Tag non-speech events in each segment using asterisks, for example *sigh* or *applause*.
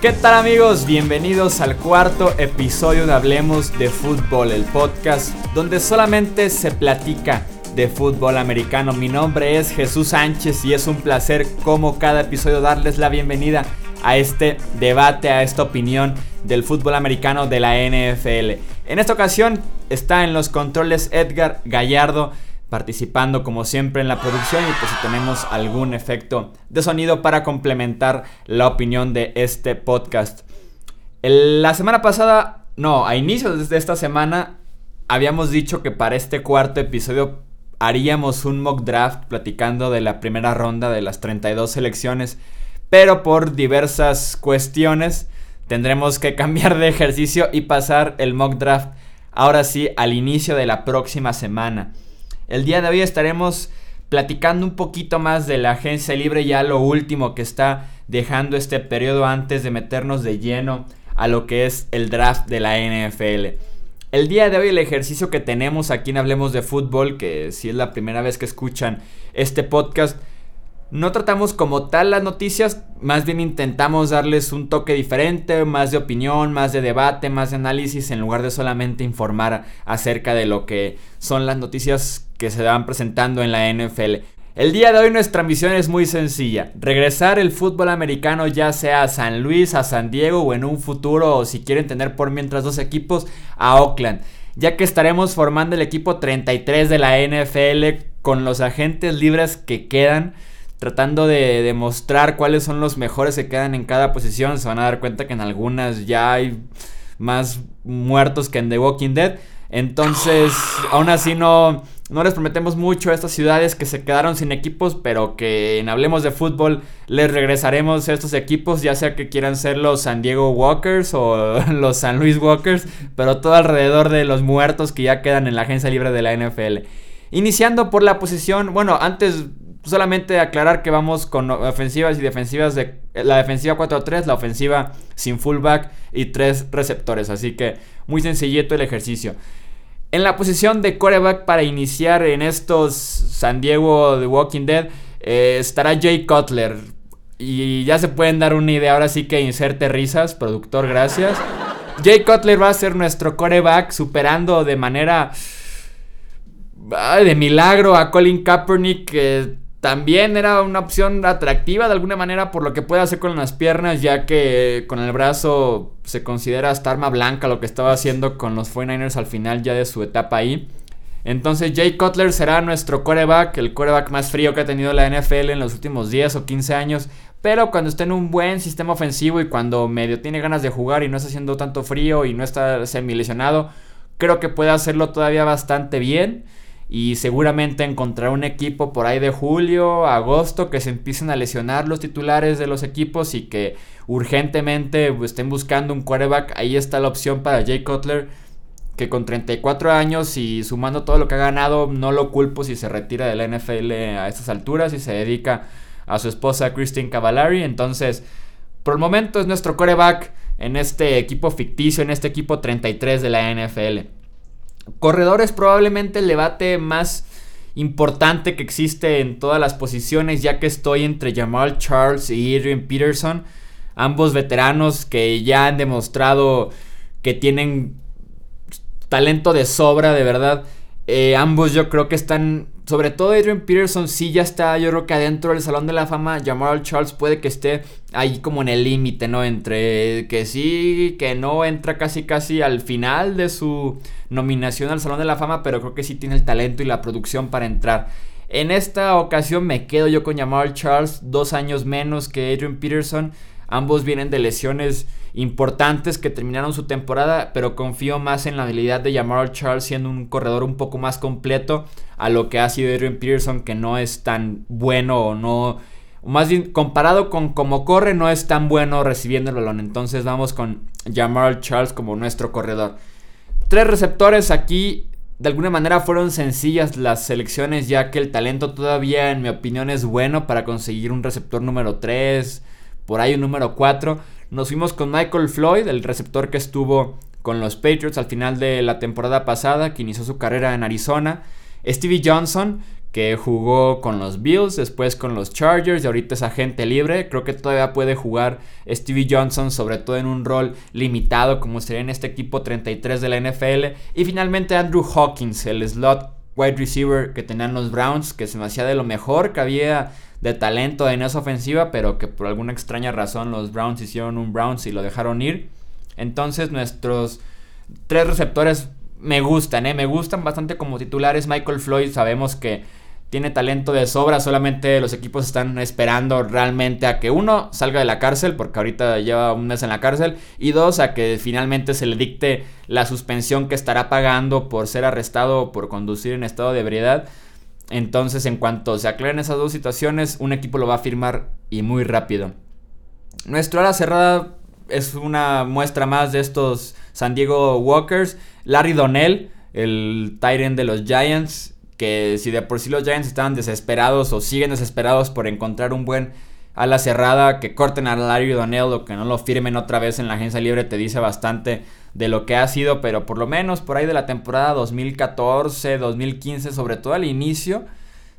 ¿Qué tal amigos? Bienvenidos al cuarto episodio de Hablemos de Fútbol, el podcast donde solamente se platica de fútbol americano. Mi nombre es Jesús Sánchez y es un placer como cada episodio darles la bienvenida a este debate, a esta opinión del fútbol americano de la NFL. En esta ocasión está en los controles Edgar Gallardo participando como siempre en la producción y pues si tenemos algún efecto de sonido para complementar la opinión de este podcast. la semana pasada, no, a inicios de esta semana habíamos dicho que para este cuarto episodio haríamos un mock draft platicando de la primera ronda de las 32 selecciones, pero por diversas cuestiones tendremos que *laughs* cambiar de ejercicio y pasar el mock draft ahora sí al inicio de la próxima semana. El día de hoy estaremos platicando un poquito más de la agencia libre, ya lo último que está dejando este periodo antes de meternos de lleno a lo que es el draft de la NFL. El día de hoy el ejercicio que tenemos aquí en Hablemos de Fútbol, que si es la primera vez que escuchan este podcast, no tratamos como tal las noticias, más bien intentamos darles un toque diferente, más de opinión, más de debate, más de análisis, en lugar de solamente informar acerca de lo que son las noticias que se van presentando en la NFL. El día de hoy nuestra misión es muy sencilla, regresar el fútbol americano ya sea a San Luis, a San Diego o en un futuro, si quieren tener por mientras dos equipos, a Oakland, ya que estaremos formando el equipo 33 de la NFL con los agentes libres que quedan tratando de demostrar cuáles son los mejores que quedan en cada posición. Se van a dar cuenta que en algunas ya hay más muertos que en The Walking Dead. Entonces, aún así no, no les prometemos mucho a estas ciudades que se quedaron sin equipos, pero que en Hablemos de Fútbol les regresaremos a estos equipos, ya sea que quieran ser los San Diego Walkers o *laughs* los San Luis Walkers, pero todo alrededor de los muertos que ya quedan en la agencia libre de la NFL. Iniciando por la posición, bueno, antes solamente aclarar que vamos con ofensivas y defensivas de la defensiva 4-3, la ofensiva sin fullback y tres receptores. Así que muy sencillito el ejercicio. En la posición de coreback para iniciar en estos San Diego de Walking Dead eh, estará Jay Cutler. Y ya se pueden dar una idea, ahora sí que inserte risas, productor, gracias. Jay Cutler va a ser nuestro coreback superando de manera de milagro a Colin Kaepernick también era una opción atractiva de alguna manera por lo que puede hacer con las piernas, ya que con el brazo se considera hasta arma blanca lo que estaba haciendo con los 49ers al final ya de su etapa ahí. Entonces Jay Cutler será nuestro coreback, el coreback más frío que ha tenido la NFL en los últimos 10 o 15 años. Pero cuando esté en un buen sistema ofensivo y cuando medio tiene ganas de jugar y no está haciendo tanto frío y no está semi lesionado, creo que puede hacerlo todavía bastante bien y seguramente encontrará un equipo por ahí de julio, agosto, que se empiecen a lesionar los titulares de los equipos y que urgentemente estén buscando un quarterback. Ahí está la opción para Jay Cutler, que con 34 años y sumando todo lo que ha ganado, no lo culpo si se retira de la NFL a estas alturas y se dedica a su esposa Christine Cavallari. Entonces, por el momento es nuestro quarterback en este equipo ficticio, en este equipo 33 de la NFL. Corredores probablemente el debate más importante que existe en todas las posiciones, ya que estoy entre Jamal Charles y Adrian Peterson, ambos veteranos que ya han demostrado que tienen talento de sobra, de verdad. Eh, ambos yo creo que están sobre todo Adrian Peterson sí ya está, yo creo que adentro del Salón de la Fama, Jamal Charles puede que esté ahí como en el límite, ¿no? Entre que sí, que no, entra casi casi al final de su nominación al Salón de la Fama, pero creo que sí tiene el talento y la producción para entrar. En esta ocasión me quedo yo con Jamal Charles, dos años menos que Adrian Peterson. Ambos vienen de lesiones importantes que terminaron su temporada, pero confío más en la habilidad de Jamal Charles siendo un corredor un poco más completo a lo que ha sido Adrian Peterson, que no es tan bueno o no. Más bien, comparado con cómo corre, no es tan bueno recibiendo el balón. Entonces vamos con Jamal Charles como nuestro corredor. Tres receptores aquí. De alguna manera fueron sencillas las selecciones, ya que el talento todavía, en mi opinión, es bueno para conseguir un receptor número 3 por ahí un número 4. Nos fuimos con Michael Floyd, el receptor que estuvo con los Patriots al final de la temporada pasada, que inició su carrera en Arizona. Stevie Johnson, que jugó con los Bills, después con los Chargers y ahorita es agente libre. Creo que todavía puede jugar Stevie Johnson, sobre todo en un rol limitado como sería en este equipo 33 de la NFL. Y finalmente Andrew Hawkins, el slot wide receiver que tenían los Browns, que se me hacía de lo mejor que había de talento en esa ofensiva, pero que por alguna extraña razón los Browns hicieron un Browns y lo dejaron ir. Entonces nuestros tres receptores me gustan, ¿eh? me gustan bastante como titulares. Michael Floyd sabemos que tiene talento de sobra, solamente los equipos están esperando realmente a que uno salga de la cárcel, porque ahorita lleva un mes en la cárcel, y dos, a que finalmente se le dicte la suspensión que estará pagando por ser arrestado por conducir en estado de ebriedad. Entonces, en cuanto se aclaren esas dos situaciones, un equipo lo va a firmar y muy rápido. Nuestro ala cerrada es una muestra más de estos San Diego Walkers. Larry Donnell, el Tyrant de los Giants, que si de por sí los Giants estaban desesperados o siguen desesperados por encontrar un buen ala cerrada, que corten a Larry Donnell o que no lo firmen otra vez en la agencia libre, te dice bastante de lo que ha sido, pero por lo menos por ahí de la temporada 2014, 2015, sobre todo al inicio,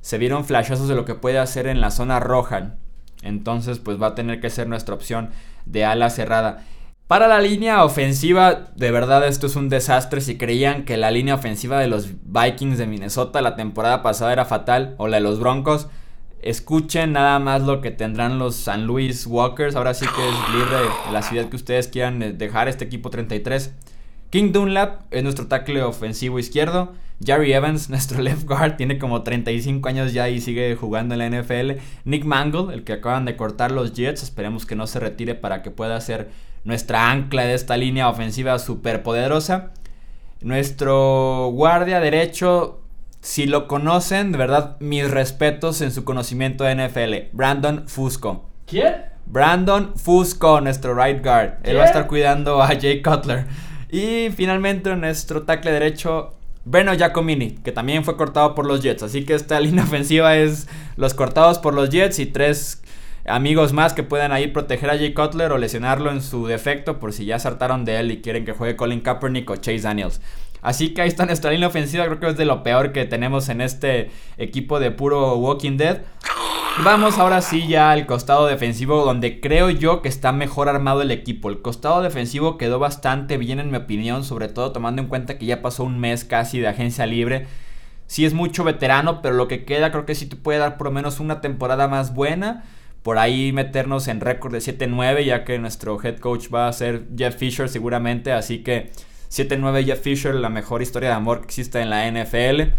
se vieron flashazos de lo que puede hacer en la zona roja. Entonces, pues va a tener que ser nuestra opción de ala cerrada. Para la línea ofensiva, de verdad esto es un desastre. Si creían que la línea ofensiva de los Vikings de Minnesota la temporada pasada era fatal, o la de los Broncos, escuchen nada más lo que tendrán los San Luis Walkers. Ahora sí que es libre la ciudad que ustedes quieran dejar este equipo 33. King Dunlap es nuestro tackle ofensivo izquierdo. Jerry Evans, *laughs* nuestro left guard, tiene como 35 años ya y sigue jugando en la NFL. Nick Mangle, el que acaban de cortar los Jets, esperemos que no se retire para que pueda ser nuestra ancla de esta línea ofensiva súper poderosa. Nuestro guardia derecho, si lo conocen, de verdad, mis respetos en su conocimiento de NFL. Brandon Fusco. ¿Quién? Brandon Fusco, nuestro right guard. Él va a estar cuidando a Jay Cutler. Y finalmente nuestro tackle derecho, Breno Giacomini, que también fue cortado por los Jets. Así que esta *laughs* línea ofensiva es los cortados por los Jets y tres amigos más que puedan ahí proteger a Jay Cutler o lesionarlo en su defecto por si ya saltaron de él y quieren que juegue Colin Kaepernick o Chase Daniels. Así que ahí está nuestra línea ofensiva, creo que es de lo peor que tenemos en este equipo de puro Walking Dead. Vamos ahora sí ya al costado defensivo donde creo yo que está mejor armado el equipo. El costado defensivo quedó bastante bien en mi opinión, sobre todo tomando en cuenta que ya pasó un mes casi de agencia libre. Sí es mucho veterano, pero lo que queda creo que sí te puede dar por lo menos una temporada más buena por ahí meternos en récord de 7-9, ya que nuestro head coach va a ser Jeff Fisher seguramente, así que 7-9 Jeff Fisher, la mejor historia de amor que existe en la NFL.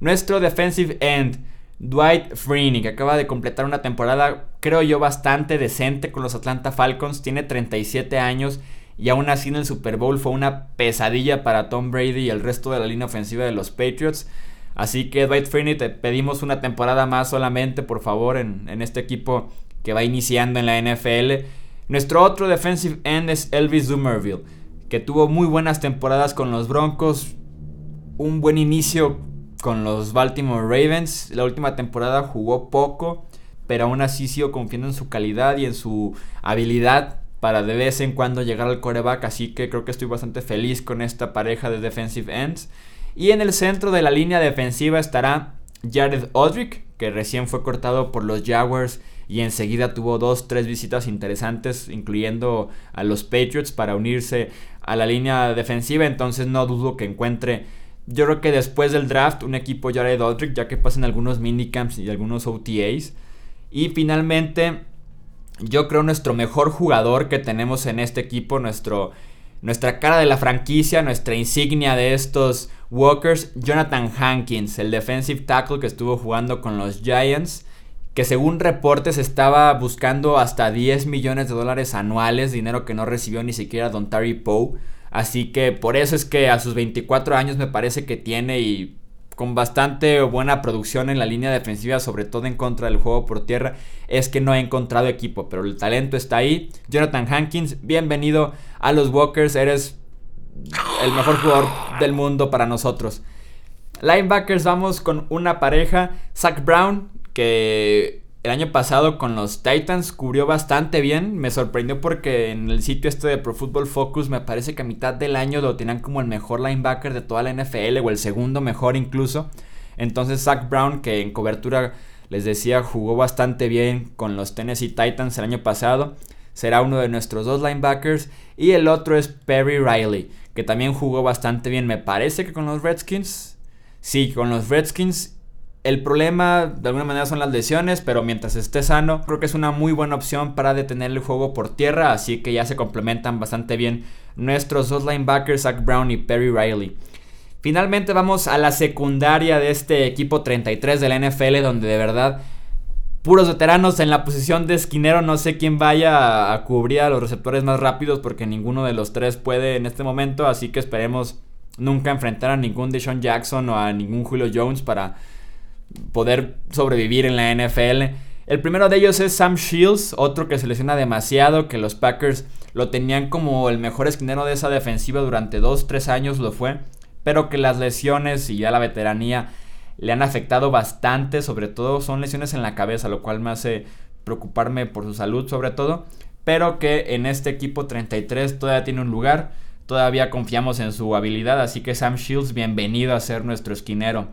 Nuestro defensive end, Dwight Freeney, que acaba de completar una temporada, creo yo, bastante decente con los Atlanta Falcons, tiene 37 años y aún así en el Super Bowl fue una pesadilla para Tom Brady y el resto de la línea ofensiva de los Patriots. Así que Dwight Freeney, te pedimos una temporada más solamente, por favor, en, este equipo que va iniciando en la NFL. Nuestro otro defensive end es Elvis Dumerville, que tuvo muy buenas temporadas con los Broncos, un buen inicio con los Baltimore Ravens. La última temporada jugó poco, pero aún así sigo confiando en su calidad y en su habilidad para de vez en cuando llegar al coreback. Así que creo que estoy bastante feliz con esta pareja de defensive ends. Y en el centro de la línea defensiva estará Jared Odrick, que recién fue cortado por los Jaguars y enseguida tuvo dos, tres visitas interesantes, incluyendo a los Patriots para unirse a la línea defensiva. Entonces no dudo que encuentre, yo creo que después del draft, un equipo Jared Odrick, ya que pasen algunos minicamps y algunos OTAs. Y finalmente, yo creo nuestro mejor jugador que tenemos en este equipo, nuestro, nuestra cara de la franquicia, nuestra insignia de estos Walkers, Jonathan Hankins, el defensive tackle que estuvo jugando con los Giants, que según reportes estaba buscando hasta 10 millones de dólares anuales, dinero que no recibió ni siquiera Don Terry Poe. Así que por eso es que a sus 24 años me parece que tiene y con bastante buena producción en la línea defensiva, sobre todo en contra del juego por tierra, es que no ha encontrado equipo, pero el talento está ahí. Jonathan Hankins, bienvenido a los Walkers, eres el mejor jugador del mundo para nosotros. Linebackers vamos con una pareja, Zach Brown, que el año pasado con los Titans cubrió bastante bien. Me sorprendió porque en el sitio este de Pro Football Focus me parece que a mitad del año lo tenían como el mejor linebacker de toda la NFL o el segundo mejor incluso. Entonces Zach Brown, que en cobertura les decía jugó bastante bien con los Tennessee Titans el año pasado, será uno de nuestros dos linebackers. Y el otro es Perry Riley, que también jugó bastante bien, me parece que con los Redskins. Sí, con los Redskins el problema de alguna manera son las lesiones, pero mientras esté sano, creo que es una muy buena opción para detener el juego por tierra, así que ya se complementan bastante bien nuestros dos linebackers, Zach Brown y Perry Riley. Finalmente vamos a la secundaria de este equipo 33 de la NFL, donde de verdad puros veteranos en la posición de esquinero, no sé quién vaya a cubrir a los receptores más rápidos porque ninguno de los tres puede en este momento, así que esperemos nunca enfrentar a ningún Deshaun Jackson o a ningún Julio Jones para poder sobrevivir en la NFL. El primero de ellos es Sam Shields, otro que se lesiona demasiado, que los Packers lo tenían como el mejor esquinero de esa defensiva durante 2-3 años, lo fue, pero que las lesiones y ya la veteranía le han afectado bastante, sobre todo son lesiones en la cabeza, lo cual me hace preocuparme por su salud sobre todo, pero que en este equipo 33 todavía tiene un lugar, todavía confiamos en su habilidad, así que Sam Shields, bienvenido a ser nuestro esquinero.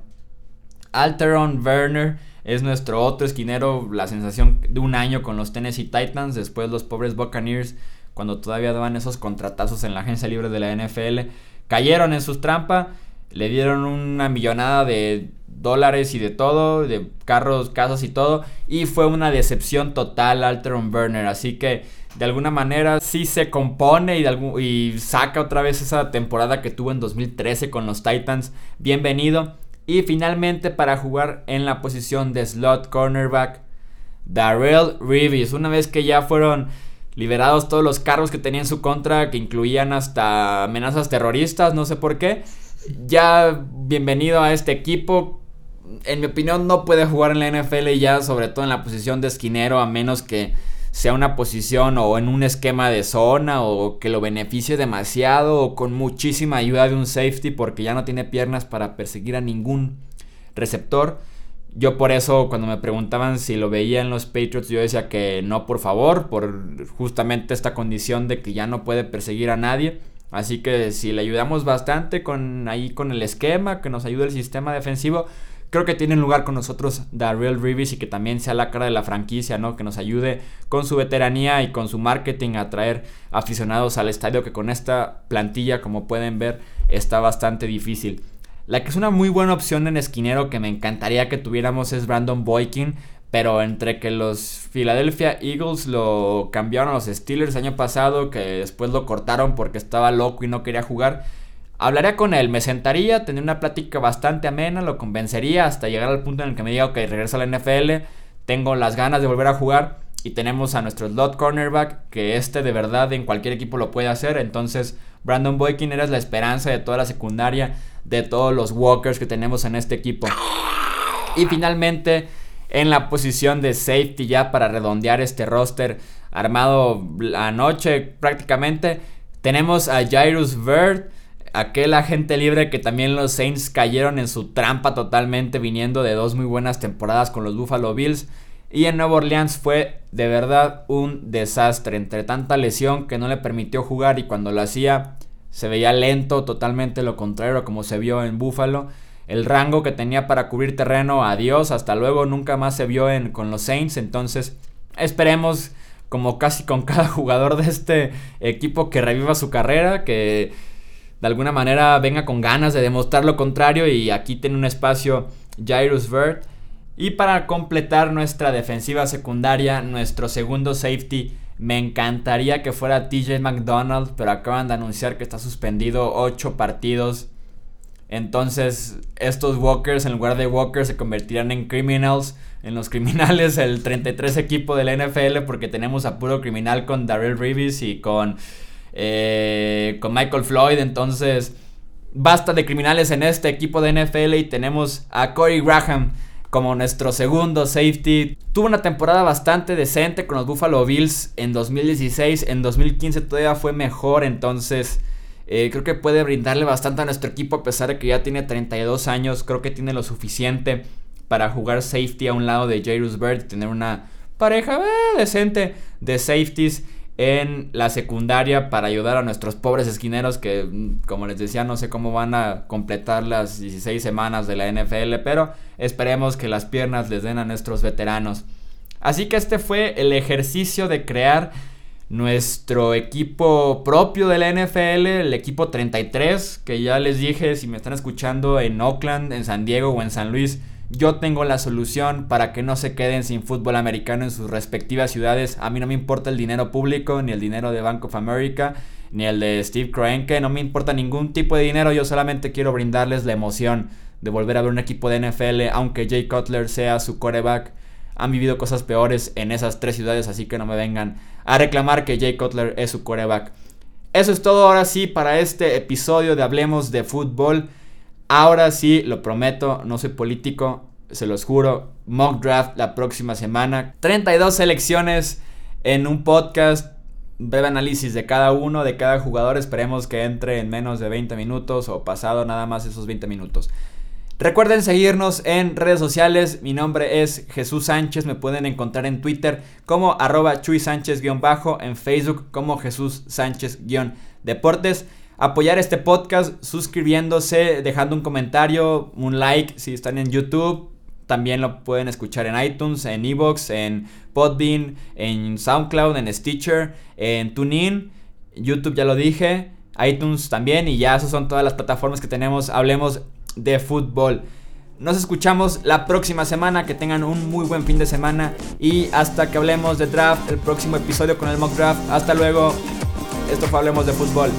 Alteron Werner es nuestro otro esquinero, la sensación de un año con los Tennessee Titans, después los pobres Buccaneers, cuando todavía daban esos contratazos en la agencia libre de la NFL, cayeron en sus trampas, le dieron una millonada de dólares y de todo, de carros, casas y todo, y fue una decepción total Alteron Werner, así que de alguna manera sí se compone y, y saca otra vez esa temporada que tuvo en 2013 con los Titans, bienvenido. Y finalmente para jugar en la posición de slot cornerback, Darrell Reeves. Una vez que ya fueron liberados todos los cargos que tenía en su contra, que incluían hasta amenazas terroristas, no sé por qué. Ya bienvenido a este equipo. En mi opinión no puede jugar en la NFL ya, sobre todo en la posición de esquinero, a menos que sea una posición o en un esquema de zona o que lo beneficie demasiado o con muchísima ayuda de un safety porque ya no tiene piernas para perseguir a ningún receptor. Yo por eso cuando me preguntaban si lo veía en los Patriots yo decía que no por favor, por justamente esta condición de que ya no puede perseguir a nadie. Así que si le ayudamos bastante con ahí con el esquema, que nos ayude el sistema defensivo, creo que tiene lugar con nosotros Darrell Reeves y que también sea la cara de la franquicia, ¿no? Que nos ayude con su veteranía y con su marketing a traer aficionados al estadio que con esta plantilla, como pueden ver, está bastante difícil. La que es una muy buena opción en esquinero que me encantaría que tuviéramos es Brandon Boykin. Pero entre que los Philadelphia Eagles lo cambiaron a los Steelers el año pasado, que después lo cortaron porque estaba loco y no quería jugar, Hablaría con él, me sentaría, tendría una plática bastante amena, lo convencería hasta llegar al punto en el que me diga, ok, regreso a la NFL, tengo las ganas de volver a jugar y tenemos a nuestro slot cornerback, que este de verdad en cualquier equipo lo puede hacer, entonces Brandon Boykin eres la esperanza de toda la secundaria, de todos los walkers que tenemos en este equipo. Y finalmente, en la posición de safety ya para redondear este roster armado anoche prácticamente, tenemos a Jairus Bird, aquel agente libre que también los Saints cayeron en su trampa totalmente viniendo de dos muy buenas temporadas con los Buffalo Bills. Y en Nueva Orleans fue de verdad un desastre, entre tanta lesión que no le permitió jugar y cuando lo hacía se veía lento, totalmente lo contrario como se vio en Buffalo. El rango que tenía para cubrir terreno, adiós, hasta luego, nunca más se vio en, con los Saints. Entonces, esperemos, como casi con *laughs* cada jugador de este equipo, que reviva su carrera, que de alguna manera venga con ganas de demostrar lo contrario y aquí tiene un espacio Jairus Bird. Y para completar nuestra defensiva secundaria, nuestro segundo safety, me encantaría que fuera TJ McDonald, pero acaban de anunciar que está suspendido 8 partidos. Entonces, estos Walkers, en lugar de Walkers, se convertirán en criminals. En los criminales, el 33 equipo de la NFL, porque tenemos a puro criminal con Darrell Reeves y con eh, con Michael Floyd. Entonces, basta de criminales en este equipo de NFL y tenemos a Corey Graham como nuestro segundo safety. Tuvo una temporada bastante decente con los Buffalo Bills en 2016. En 2015 todavía fue mejor. Entonces, eh, creo que puede brindarle bastante a nuestro equipo a pesar de que ya tiene 32 años. Creo que tiene lo suficiente para jugar safety a un lado de Jairus Bird y tener una pareja eh, decente de safeties. En la secundaria para ayudar a nuestros pobres esquineros que, mm, como les decía, no sé cómo van a completar las 16 semanas de la NFL, pero esperemos que las piernas les den a nuestros veteranos. Así que este fue el ejercicio de crear nuestro equipo propio de la NFL, el equipo 33, que ya les dije, si me están escuchando en Oakland, en San Diego o en San Luis, yo tengo la solución para que no se queden sin fútbol americano en sus respectivas ciudades. A mí no me importa el dinero público, ni el dinero de Bank of America, ni el de Steve Kroenke. No me importa ningún tipo de dinero. Yo solamente quiero brindarles la emoción de volver a ver un equipo de NFL, aunque Jay Cutler sea su coreback. Han vivido cosas peores en esas tres ciudades, así que no me vengan a reclamar que Jay Cutler es su coreback. Eso es todo ahora sí para este episodio de Hablemos de Fútbol. Ahora sí, lo prometo, no soy político, se los juro. Mock draft la próxima semana. 32 selecciones en un podcast. Breve análisis de cada uno, de cada jugador. Esperemos que entre en menos de 20 minutos o pasado nada más esos 20 minutos. Recuerden seguirnos en redes sociales. Mi nombre es Jesús Sánchez. Me pueden encontrar en Twitter como arroba Chuy Sánchez-bajo. En Facebook como Jesús Sánchez-deportes apoyar este podcast suscribiéndose, dejando un comentario, un like si están en YouTube. También lo pueden escuchar en iTunes, en Evox, en Podbean, en SoundCloud, en Stitcher, en TuneIn. YouTube ya lo dije, iTunes también y ya esas son todas las plataformas que tenemos. Hablemos de fútbol. Nos escuchamos la próxima semana, que tengan un muy buen fin de semana y hasta que hablemos de draft, el próximo episodio con el mock draft. Hasta luego. Esto fue Hablemos de fútbol.